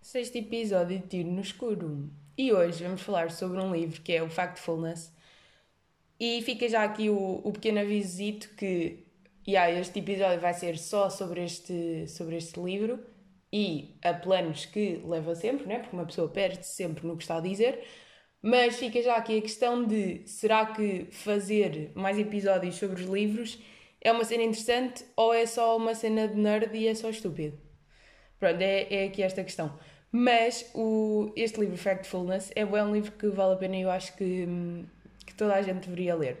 sexto episódio de Tiro no Escuro. E hoje vamos falar sobre um livro que é o Factfulness. E fica já aqui o, o pequeno avisito que yeah, este episódio vai ser só sobre este, sobre este livro e a planos que leva sempre, né? porque uma pessoa perde sempre no que está a dizer. Mas fica já aqui a questão de será que fazer mais episódios sobre os livros é uma cena interessante ou é só uma cena de nerd e é só estúpido? Pronto, é, é aqui esta questão. Mas o, este livro, Factfulness, é um livro que vale a pena e eu acho que, que toda a gente deveria ler.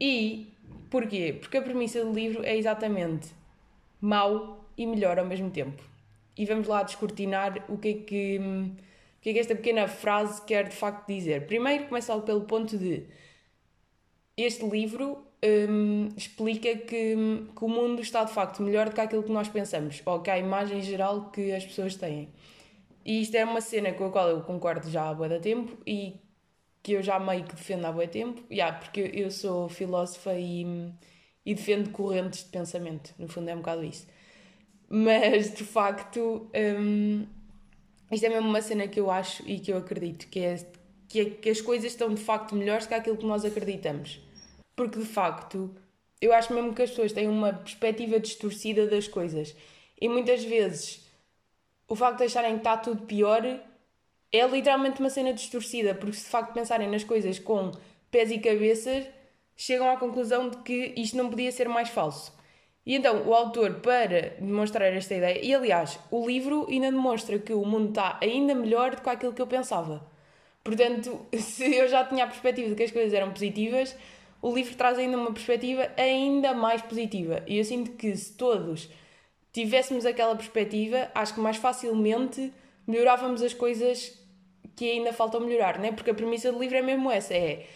E porquê? Porque a premissa do livro é exatamente mau e melhor ao mesmo tempo. E vamos lá descortinar o que é que, o que, é que esta pequena frase quer de facto dizer. Primeiro, começa pelo ponto de este livro um, explica que, que, o mundo está de facto melhor do que aquilo que nós pensamos, ou que a imagem geral que as pessoas têm. E isto é uma cena com a qual eu concordo já há boa tempo e que eu já meio que defendo há boa tempo, yeah, porque eu sou filósofa e, e defendo correntes de pensamento, no fundo é um bocado isso. Mas de facto, um, isto é mesmo uma cena que eu acho e que eu acredito, que é, que é que as coisas estão de facto melhores que aquilo que nós acreditamos. Porque de facto eu acho mesmo que as pessoas têm uma perspectiva distorcida das coisas. E muitas vezes o facto de acharem que está tudo pior é literalmente uma cena distorcida, porque se de facto pensarem nas coisas com pés e cabeças, chegam à conclusão de que isto não podia ser mais falso. E então o autor, para demonstrar esta ideia, e aliás, o livro ainda demonstra que o mundo está ainda melhor do que aquilo que eu pensava. Portanto, se eu já tinha a perspectiva de que as coisas eram positivas, o livro traz ainda uma perspectiva ainda mais positiva. E eu sinto que se todos tivéssemos aquela perspectiva, acho que mais facilmente melhorávamos as coisas que ainda faltam melhorar, né? Porque a premissa do livro é mesmo essa, é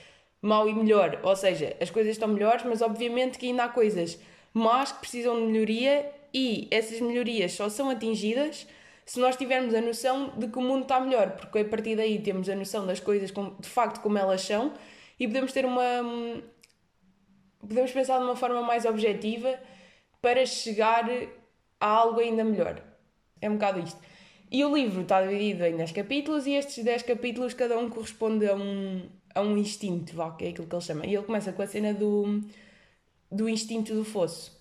mau e melhor, ou seja, as coisas estão melhores, mas obviamente que ainda há coisas más que precisam de melhoria e essas melhorias só são atingidas se nós tivermos a noção de que o mundo está melhor, porque a partir daí temos a noção das coisas de facto como elas são e podemos ter uma, podemos pensar de uma forma mais objetiva para chegar a algo ainda melhor. É um bocado isto. E o livro está dividido em 10 capítulos e estes 10 capítulos cada um corresponde a um, a um instinto, vá, que é aquilo que ele chama. E ele começa com a cena do, do instinto do fosso.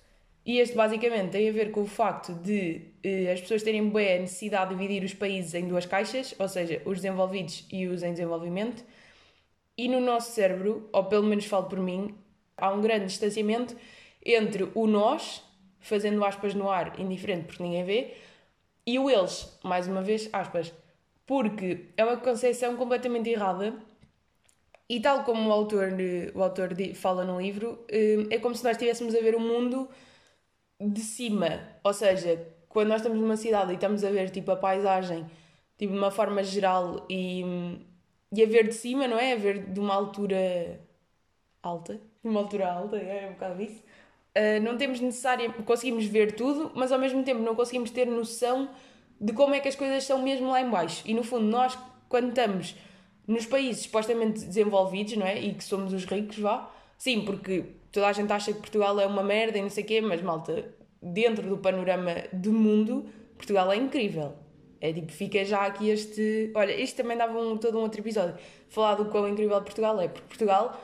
E este basicamente tem a ver com o facto de eh, as pessoas terem bem necessidade de dividir os países em duas caixas, ou seja, os desenvolvidos e os em desenvolvimento. E no nosso cérebro, ou pelo menos falo por mim, Há um grande distanciamento entre o nós, fazendo aspas no ar, indiferente porque ninguém vê, e o eles, mais uma vez, aspas. Porque é uma concepção completamente errada e tal como o autor, o autor fala no livro, eh, é como se nós estivéssemos a ver o mundo de cima. Ou seja, quando nós estamos numa cidade e estamos a ver tipo a paisagem tipo, de uma forma geral e, e a ver de cima, não é? A ver de uma altura alta, uma altura alta, é um bocado isso. Uh, não temos necessariamente, conseguimos ver tudo, mas ao mesmo tempo não conseguimos ter noção de como é que as coisas são mesmo lá em baixo. E no fundo, nós, quando estamos nos países supostamente desenvolvidos, não é? E que somos os ricos, vá. Sim, porque toda a gente acha que Portugal é uma merda e não sei o quê, mas malta, dentro do panorama do mundo, Portugal é incrível. É tipo, fica já aqui este. Olha, isto também dava um, todo um outro episódio. Falar do quão incrível Portugal é, porque Portugal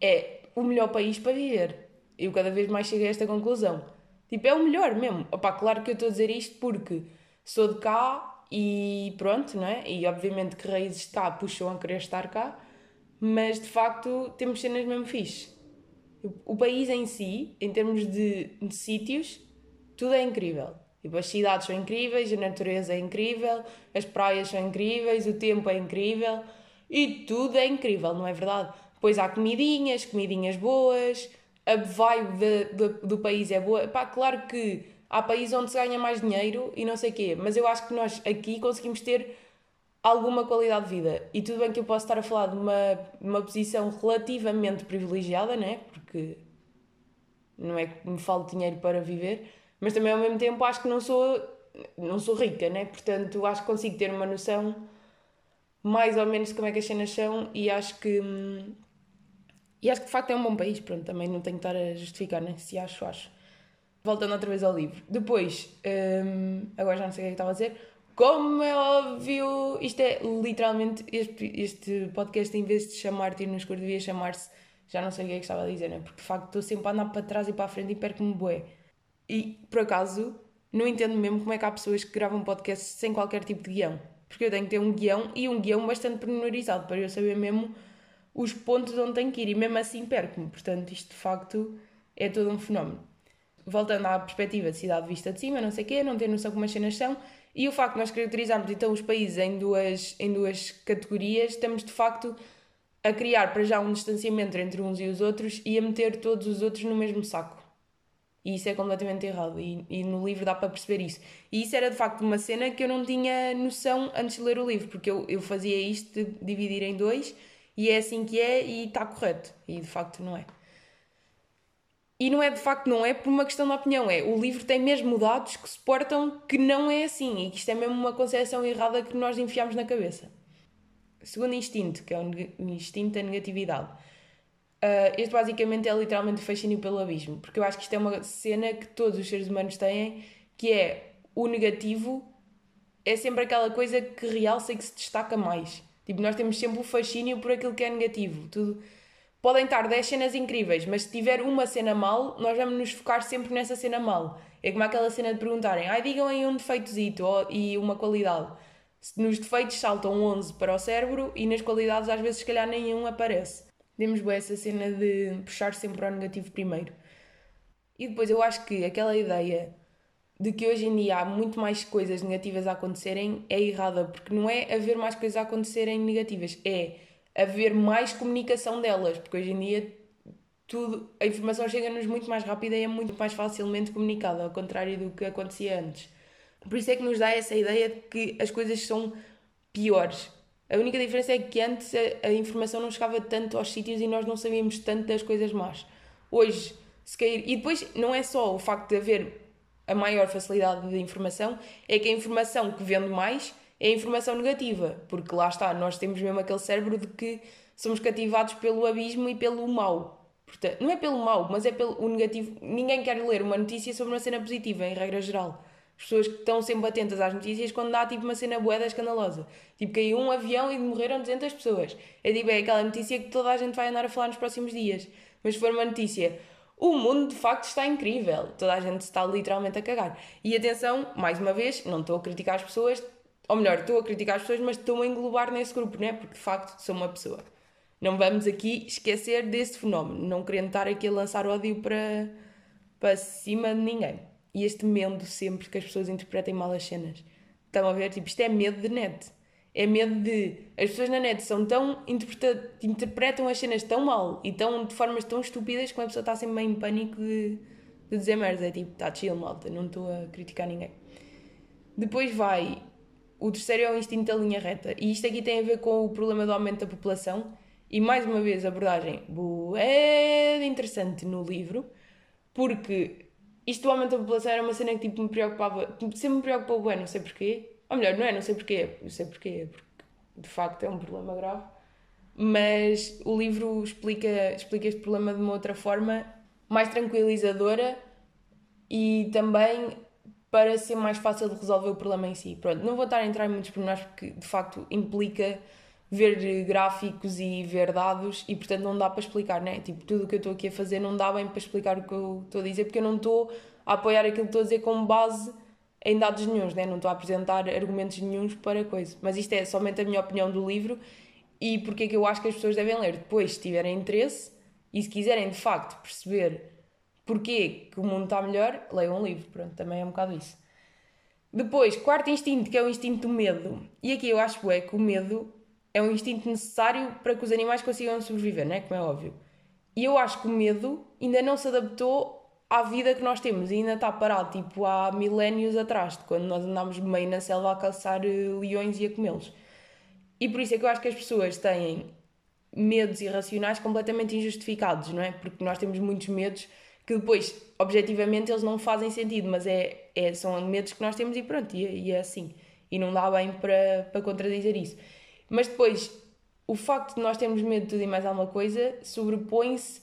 é o melhor país para viver. Eu cada vez mais chego a esta conclusão. Tipo, é o melhor mesmo. Opa, claro que eu estou a dizer isto porque sou de cá e pronto, não é? E obviamente que raízes está puxam a querer estar cá, mas de facto temos cenas mesmo fixe. O país em si, em termos de, de sítios, tudo é incrível. Tipo, as cidades são incríveis, a natureza é incrível, as praias são incríveis, o tempo é incrível e tudo é incrível, não é verdade? Depois há comidinhas, comidinhas boas, a vibe de, de, do país é boa. Pá, claro que há países onde se ganha mais dinheiro e não sei o quê, mas eu acho que nós aqui conseguimos ter alguma qualidade de vida. E tudo bem que eu posso estar a falar de uma, uma posição relativamente privilegiada, né? Porque não é que me falta dinheiro para viver, mas também ao mesmo tempo acho que não sou, não sou rica, né? Portanto, acho que consigo ter uma noção mais ou menos de como é que as cenas são e acho que. Hum, e acho que de facto é um bom país, pronto, também não tenho que estar a justificar, né? Se acho, acho. Voltando outra vez ao livro. Depois, um, agora já não sei o que é que estava a dizer. Como é óbvio, isto é literalmente. Este, este podcast, em vez de chamar Tiro no Escuro, devia chamar-se. Já não sei o que é que estava a dizer, né? Porque de facto estou sempre a andar para trás e para a frente e perco-me bué. E por acaso, não entendo mesmo como é que há pessoas que gravam podcast sem qualquer tipo de guião. Porque eu tenho que ter um guião e um guião bastante pormenorizado para eu saber mesmo os pontos onde tenho que ir e mesmo assim perco-me. Portanto, isto de facto é todo um fenómeno. Voltando à perspectiva de cidade vista de cima, não sei o quê, não ter noção como as cenas são, e o facto de nós caracterizarmos então os países em duas, em duas categorias, estamos de facto a criar para já um distanciamento entre uns e os outros e a meter todos os outros no mesmo saco. E isso é completamente errado. E, e no livro dá para perceber isso. E isso era de facto uma cena que eu não tinha noção antes de ler o livro, porque eu, eu fazia isto de dividir em dois e é assim que é e está correto. E de facto não é. E não é de facto, não é por uma questão de opinião, é o livro tem mesmo dados que suportam que não é assim e que isto é mesmo uma concepção errada que nós enfiamos na cabeça. Segundo instinto, que é o instinto da negatividade. Uh, este basicamente é literalmente o fascínio pelo abismo, porque eu acho que isto é uma cena que todos os seres humanos têm, que é o negativo é sempre aquela coisa que realça e que se destaca mais. Tipo, nós temos sempre o fascínio por aquilo que é negativo. Tudo Podem estar 10 cenas incríveis, mas se tiver uma cena mal, nós vamos nos focar sempre nessa cena mal. É como aquela cena de perguntarem, ai, digam aí um defeitozito e uma qualidade. Nos defeitos saltam 11 para o cérebro e nas qualidades às vezes se calhar nenhum aparece. Temos boa essa cena de puxar sempre ao negativo primeiro. E depois eu acho que aquela ideia de que hoje em dia há muito mais coisas negativas a acontecerem é errada, porque não é haver mais coisas a acontecerem negativas, é haver mais comunicação delas, porque hoje em dia tudo, a informação chega-nos muito mais rápida e é muito mais facilmente comunicada, ao contrário do que acontecia antes. Por isso é que nos dá essa ideia de que as coisas são piores. A única diferença é que antes a, a informação não chegava tanto aos sítios e nós não sabíamos tanto das coisas más. Hoje, se cair. E depois não é só o facto de haver a maior facilidade de informação, é que a informação que vende mais é a informação negativa, porque lá está, nós temos mesmo aquele cérebro de que somos cativados pelo abismo e pelo mal. Portanto, não é pelo mal, mas é pelo negativo. Ninguém quer ler uma notícia sobre uma cena positiva, em regra geral. As pessoas que estão sempre atentas às notícias quando dá tipo uma cena boeda escandalosa. Tipo, caiu um avião e morreram 200 pessoas. É tipo, é aquela notícia que toda a gente vai andar a falar nos próximos dias. Mas se for uma notícia, o mundo de facto está incrível. Toda a gente está literalmente a cagar. E atenção, mais uma vez, não estou a criticar as pessoas, ou melhor, estou a criticar as pessoas, mas estou a englobar nesse grupo, né? Porque de facto sou uma pessoa. Não vamos aqui esquecer desse fenómeno, não querendo estar aqui a lançar ódio para, para cima de ninguém. E este medo sempre que as pessoas interpretem mal as cenas. Estão a ver? Tipo, isto é medo de net. É medo de. As pessoas na net são tão. Interpreta, interpretam as cenas tão mal e tão, de formas tão estúpidas que uma pessoa está sempre meio em pânico de, de dizer merda. É tipo, está chill, malta, não estou a criticar ninguém. Depois vai o terceiro é o instinto da linha reta. E isto aqui tem a ver com o problema do aumento da população. E mais uma vez, abordagem é interessante no livro, porque isto do aumento da população era uma cena que tipo, me preocupava, sempre me preocupou bem, não sei porquê. Ou melhor, não é, não sei porquê, não sei porquê, porque de facto é um problema grave. Mas o livro explica, explica este problema de uma outra forma, mais tranquilizadora e também para ser mais fácil de resolver o problema em si. Pronto, não vou estar a entrar em muitos pormenores porque de facto implica ver gráficos e ver dados e portanto não dá para explicar, né? Tipo, tudo o que eu estou aqui a fazer não dá bem para explicar o que eu estou a dizer porque eu não estou a apoiar aquilo que estou a dizer com base em dados nenhums, né? Não estou a apresentar argumentos nenhums para coisa. Mas isto é somente a minha opinião do livro e porque é que eu acho que as pessoas devem ler. Depois, se tiverem interesse e se quiserem de facto perceber porquê que o mundo está melhor, leiam um livro. Pronto, também é um bocado isso. Depois, quarto instinto, que é o instinto do medo. E aqui eu acho é, que o medo é um instinto necessário para que os animais consigam sobreviver, não é? Como é óbvio. E eu acho que o medo ainda não se adaptou à vida que nós temos e ainda está parado, tipo, há milénios atrás, de quando nós andámos meio na selva a caçar eh, leões e a comê-los. E por isso é que eu acho que as pessoas têm medos irracionais completamente injustificados, não é? Porque nós temos muitos medos que depois, objetivamente, eles não fazem sentido, mas é, é, são medos que nós temos e pronto, e, e é assim. E não dá bem para, para contradizer isso. Mas depois, o facto de nós termos medo de tudo e mais alguma coisa sobrepõe-se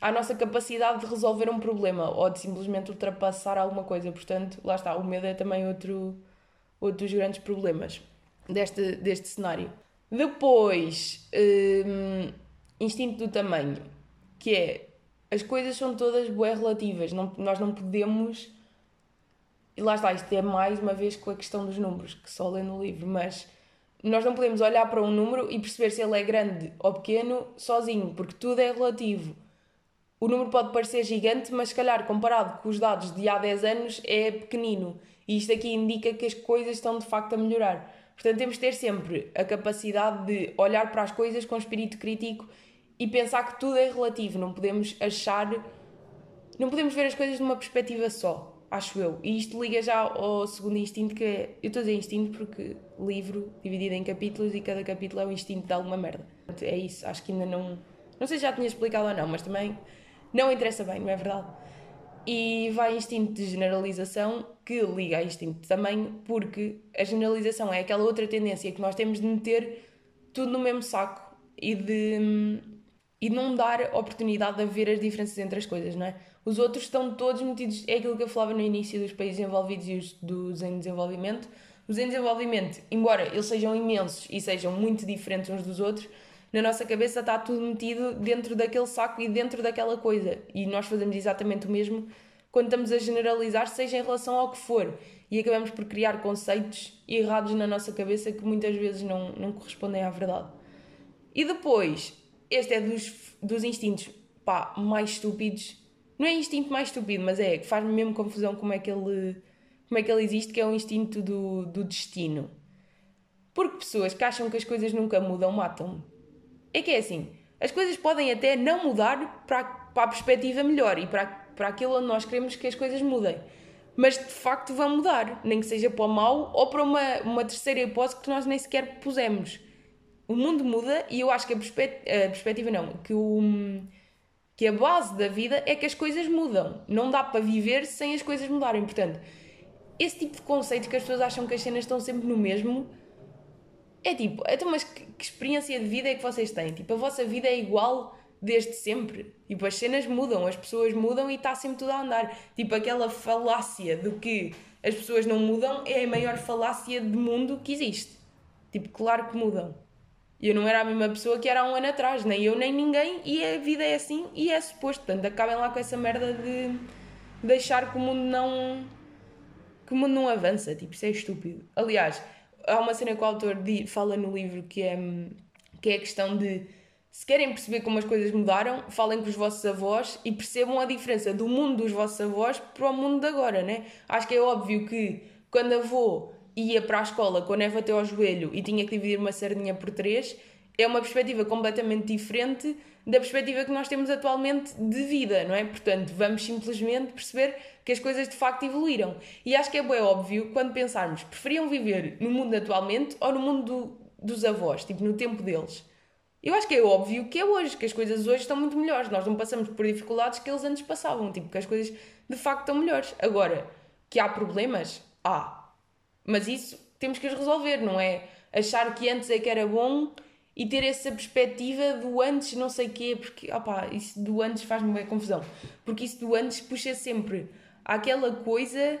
à nossa capacidade de resolver um problema ou de simplesmente ultrapassar alguma coisa. Portanto, lá está, o medo é também outro, outro dos grandes problemas deste, deste cenário. Depois, hum, instinto do tamanho, que é as coisas são todas bué relativas, não, nós não podemos. E lá está, isto é mais uma vez com a questão dos números, que só lê no livro, mas nós não podemos olhar para um número e perceber se ele é grande ou pequeno sozinho, porque tudo é relativo. O número pode parecer gigante, mas se calhar comparado com os dados de há 10 anos é pequenino. E isto aqui indica que as coisas estão de facto a melhorar. Portanto, temos de ter sempre a capacidade de olhar para as coisas com espírito crítico e pensar que tudo é relativo. Não podemos achar. Não podemos ver as coisas de uma perspectiva só, acho eu. E isto liga já ao segundo instinto, que é. Eu estou a dizer instinto porque livro dividido em capítulos e cada capítulo é um instinto de alguma merda. É isso, acho que ainda não. Não sei se já tinha explicado ou não, mas também não interessa bem, não é verdade? E vai instinto de generalização que liga a instinto de tamanho, porque a generalização é aquela outra tendência que nós temos de meter tudo no mesmo saco e de, e não dar oportunidade de ver as diferenças entre as coisas, não é? Os outros estão todos metidos, é aquilo que eu falava no início dos países envolvidos e os dos em desenvolvimento. Os em desenvolvimento, embora eles sejam imensos e sejam muito diferentes uns dos outros, na nossa cabeça está tudo metido dentro daquele saco e dentro daquela coisa. E nós fazemos exatamente o mesmo quando estamos a generalizar, seja em relação ao que for. E acabamos por criar conceitos errados na nossa cabeça que muitas vezes não, não correspondem à verdade. E depois, este é dos, dos instintos pá, mais estúpidos. Não é instinto mais estúpido, mas é que faz-me mesmo confusão como é que ele, como é que ele existe, que é o instinto do, do destino. Porque pessoas que acham que as coisas nunca mudam matam-me. É que é assim, as coisas podem até não mudar para, para a perspectiva melhor e para, para aquilo onde nós queremos que as coisas mudem. Mas de facto vão mudar, nem que seja para o mal ou para uma, uma terceira hipótese que nós nem sequer pusemos. O mundo muda e eu acho que a, perspectiva, a perspectiva não, que, o, que a base da vida é que as coisas mudam. Não dá para viver sem as coisas mudarem. Portanto, esse tipo de conceito que as pessoas acham que as cenas estão sempre no mesmo é tipo, então, mas que, que, experiência de vida é que vocês têm? Tipo, a vossa vida é igual desde sempre. Tipo, as cenas mudam, as pessoas mudam e está sempre tudo a andar. Tipo, aquela falácia de que as pessoas não mudam é a maior falácia de mundo que existe. Tipo, claro que mudam. Eu não era a mesma pessoa que era há um ano atrás, nem eu nem ninguém, e a vida é assim e é suposto. Portanto, acabem lá com essa merda de deixar que o mundo não. que o mundo não avança. Tipo, isso é estúpido. Aliás há uma cena que o autor fala no livro que é, que é a questão de se querem perceber como as coisas mudaram, falem com os vossos avós e percebam a diferença do mundo dos vossos avós para o mundo de agora, né? Acho que é óbvio que quando avô ia para a escola com a neve até ao joelho e tinha que dividir uma sardinha por três, é uma perspectiva completamente diferente da perspectiva que nós temos atualmente de vida, não é? Portanto, vamos simplesmente perceber que as coisas de facto evoluíram. E acho que é bem óbvio quando pensarmos, preferiam viver no mundo atualmente ou no mundo do, dos avós, tipo no tempo deles? Eu acho que é óbvio que é hoje, que as coisas hoje estão muito melhores. Nós não passamos por dificuldades que eles antes passavam, tipo, que as coisas de facto estão melhores. Agora, que há problemas? Há. Mas isso temos que os resolver, não é achar que antes é que era bom e ter essa perspectiva do antes não sei quê, porque, opá, isso do antes faz-me bem confusão. Porque isso do antes puxa sempre aquela coisa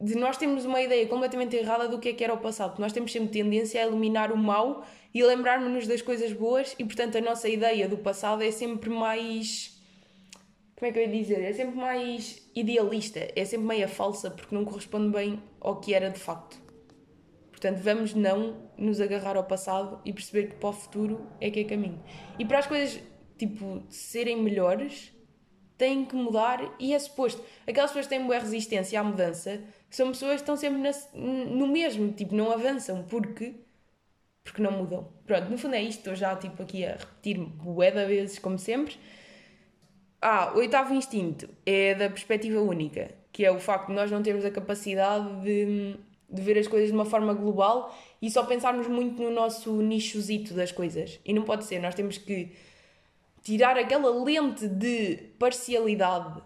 de nós termos uma ideia completamente errada do que é que era o passado. Nós temos sempre tendência a eliminar o mal e lembrarmos-nos das coisas boas e, portanto, a nossa ideia do passado é sempre mais... Como é que eu ia dizer? É sempre mais idealista, é sempre meia falsa porque não corresponde bem ao que era de facto. Portanto, vamos não nos agarrar ao passado e perceber que para o futuro é que é caminho. E para as coisas, tipo, serem melhores, têm que mudar e é suposto. Aquelas pessoas que têm boa resistência à mudança são pessoas que estão sempre na, no mesmo, tipo, não avançam porque porque não mudam. Pronto, no fundo é isto, estou já tipo aqui a repetir-me bué vezes, como sempre. Ah, oitavo instinto é da perspectiva única, que é o facto de nós não termos a capacidade de de ver as coisas de uma forma global e só pensarmos muito no nosso nichozito das coisas. E não pode ser, nós temos que tirar aquela lente de parcialidade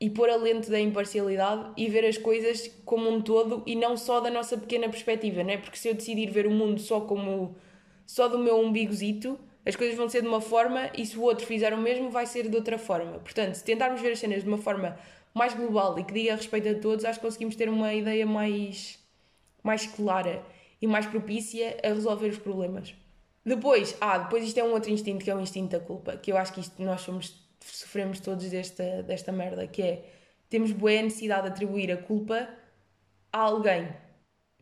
e pôr a lente da imparcialidade e ver as coisas como um todo e não só da nossa pequena perspectiva, né? Porque se eu decidir ver o mundo só como só do meu umbigozito, as coisas vão ser de uma forma e se o outro fizer o mesmo, vai ser de outra forma. Portanto, se tentarmos ver as cenas de uma forma mais global e que diga respeito a todos, acho que conseguimos ter uma ideia mais, mais clara e mais propícia a resolver os problemas. Depois, ah, depois isto é um outro instinto que é o instinto da culpa, que eu acho que isto nós somos, sofremos todos desta, desta merda, que é temos boa necessidade de atribuir a culpa a alguém.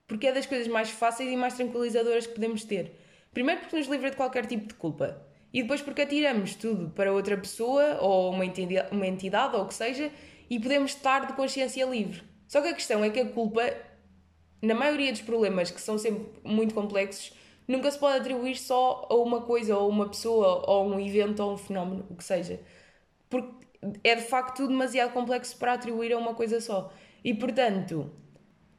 Porque é das coisas mais fáceis e mais tranquilizadoras que podemos ter. Primeiro porque nos livra de qualquer tipo de culpa. E depois porque atiramos tudo para outra pessoa ou uma entidade, uma entidade ou o que seja e podemos estar de consciência livre. Só que a questão é que a culpa, na maioria dos problemas que são sempre muito complexos, nunca se pode atribuir só a uma coisa ou uma pessoa ou um evento ou um fenómeno, o que seja. Porque é de facto demasiado complexo para atribuir a uma coisa só. E portanto,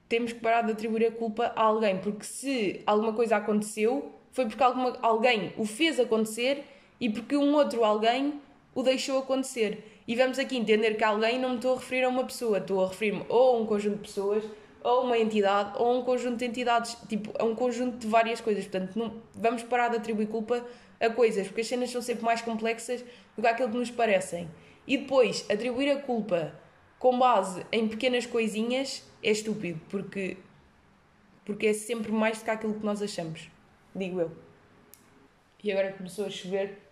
temos que parar de atribuir a culpa a alguém, porque se alguma coisa aconteceu, foi porque alguma, alguém o fez acontecer e porque um outro alguém o deixou acontecer. E vamos aqui entender que alguém não me estou a referir a uma pessoa, estou a referir-me ou a um conjunto de pessoas, ou a uma entidade, ou a um conjunto de entidades, tipo, a um conjunto de várias coisas. Portanto, não, vamos parar de atribuir culpa a coisas, porque as cenas são sempre mais complexas do que aquilo que nos parecem. E depois, atribuir a culpa com base em pequenas coisinhas é estúpido, porque, porque é sempre mais do que aquilo que nós achamos. Digo eu. E agora começou a chover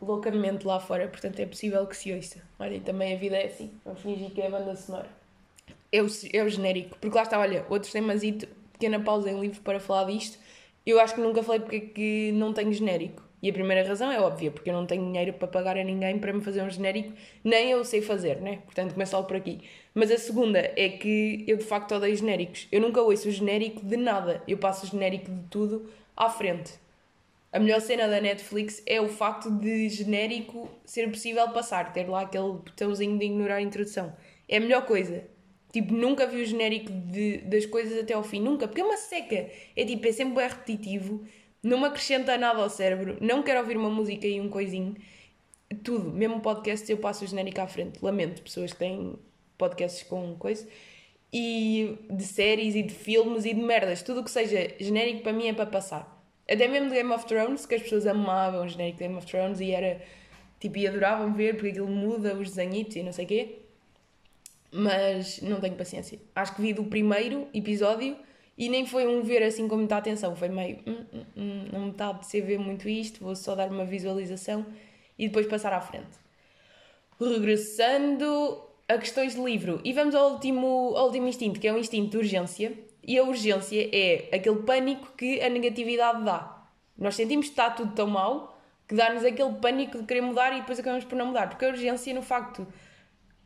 loucamente lá fora, portanto é possível que se ouça. Olhem, também a vida é assim. Vamos fingir que é a banda sonora. É o, é o genérico, porque lá está, olha, outro temasito, pequena pausa em livro para falar disto. Eu acho que nunca falei porque é que não tenho genérico. E a primeira razão é óbvia, porque eu não tenho dinheiro para pagar a ninguém para me fazer um genérico, nem eu sei fazer, né? Portanto, começa logo por aqui. Mas a segunda é que eu de facto odeio genéricos. Eu nunca ouço o genérico de nada. Eu passo o genérico de tudo à frente. A melhor cena da Netflix é o facto de genérico ser possível passar, ter lá aquele botãozinho de ignorar a introdução. É a melhor coisa. Tipo, nunca vi o genérico de, das coisas até ao fim, nunca, porque é uma seca. É tipo, é sempre bem repetitivo não me acrescenta nada ao cérebro, não quero ouvir uma música e um coisinho, tudo, mesmo podcast eu passo o genérico à frente, lamento, pessoas que têm podcasts com coisa, e de séries e de filmes e de merdas, tudo o que seja genérico para mim é para passar. Até mesmo de Game of Thrones, que as pessoas amavam o genérico de Game of Thrones e era tipo, e adoravam ver porque aquilo muda os desenhitos e não sei o quê. Mas não tenho paciência. Acho que vi do primeiro episódio e nem foi um ver assim com muita atenção, foi meio. Hum, hum, hum, não me está a ver muito isto, vou só dar uma visualização e depois passar à frente. Regressando a questões de livro. E vamos ao último, ao último instinto, que é o instinto de urgência. E a urgência é aquele pânico que a negatividade dá. Nós sentimos que está tudo tão mal que dá-nos aquele pânico de querer mudar e depois acabamos por não mudar. Porque a urgência, no facto,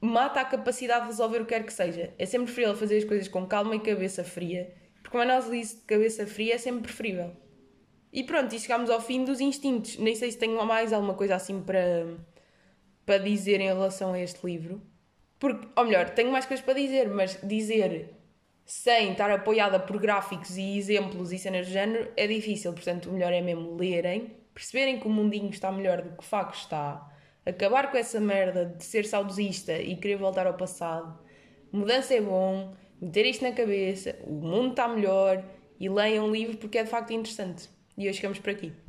mata a capacidade de resolver o que quer que seja. É sempre preferível fazer as coisas com calma e cabeça fria porque uma análise de cabeça fria é sempre preferível. E pronto, e chegamos ao fim dos instintos. Nem sei se tenho mais alguma coisa assim para, para dizer em relação a este livro. Porque, ou melhor, tenho mais coisas para dizer, mas dizer sem estar apoiada por gráficos e exemplos e cenas do género é difícil. Portanto, o melhor é mesmo lerem, perceberem que o mundinho está melhor do que o facto está, acabar com essa merda de ser saudosista e querer voltar ao passado. Mudança é bom, meter isto na cabeça, o mundo está melhor e leiam um livro porque é de facto interessante. E hoje ficamos por aqui.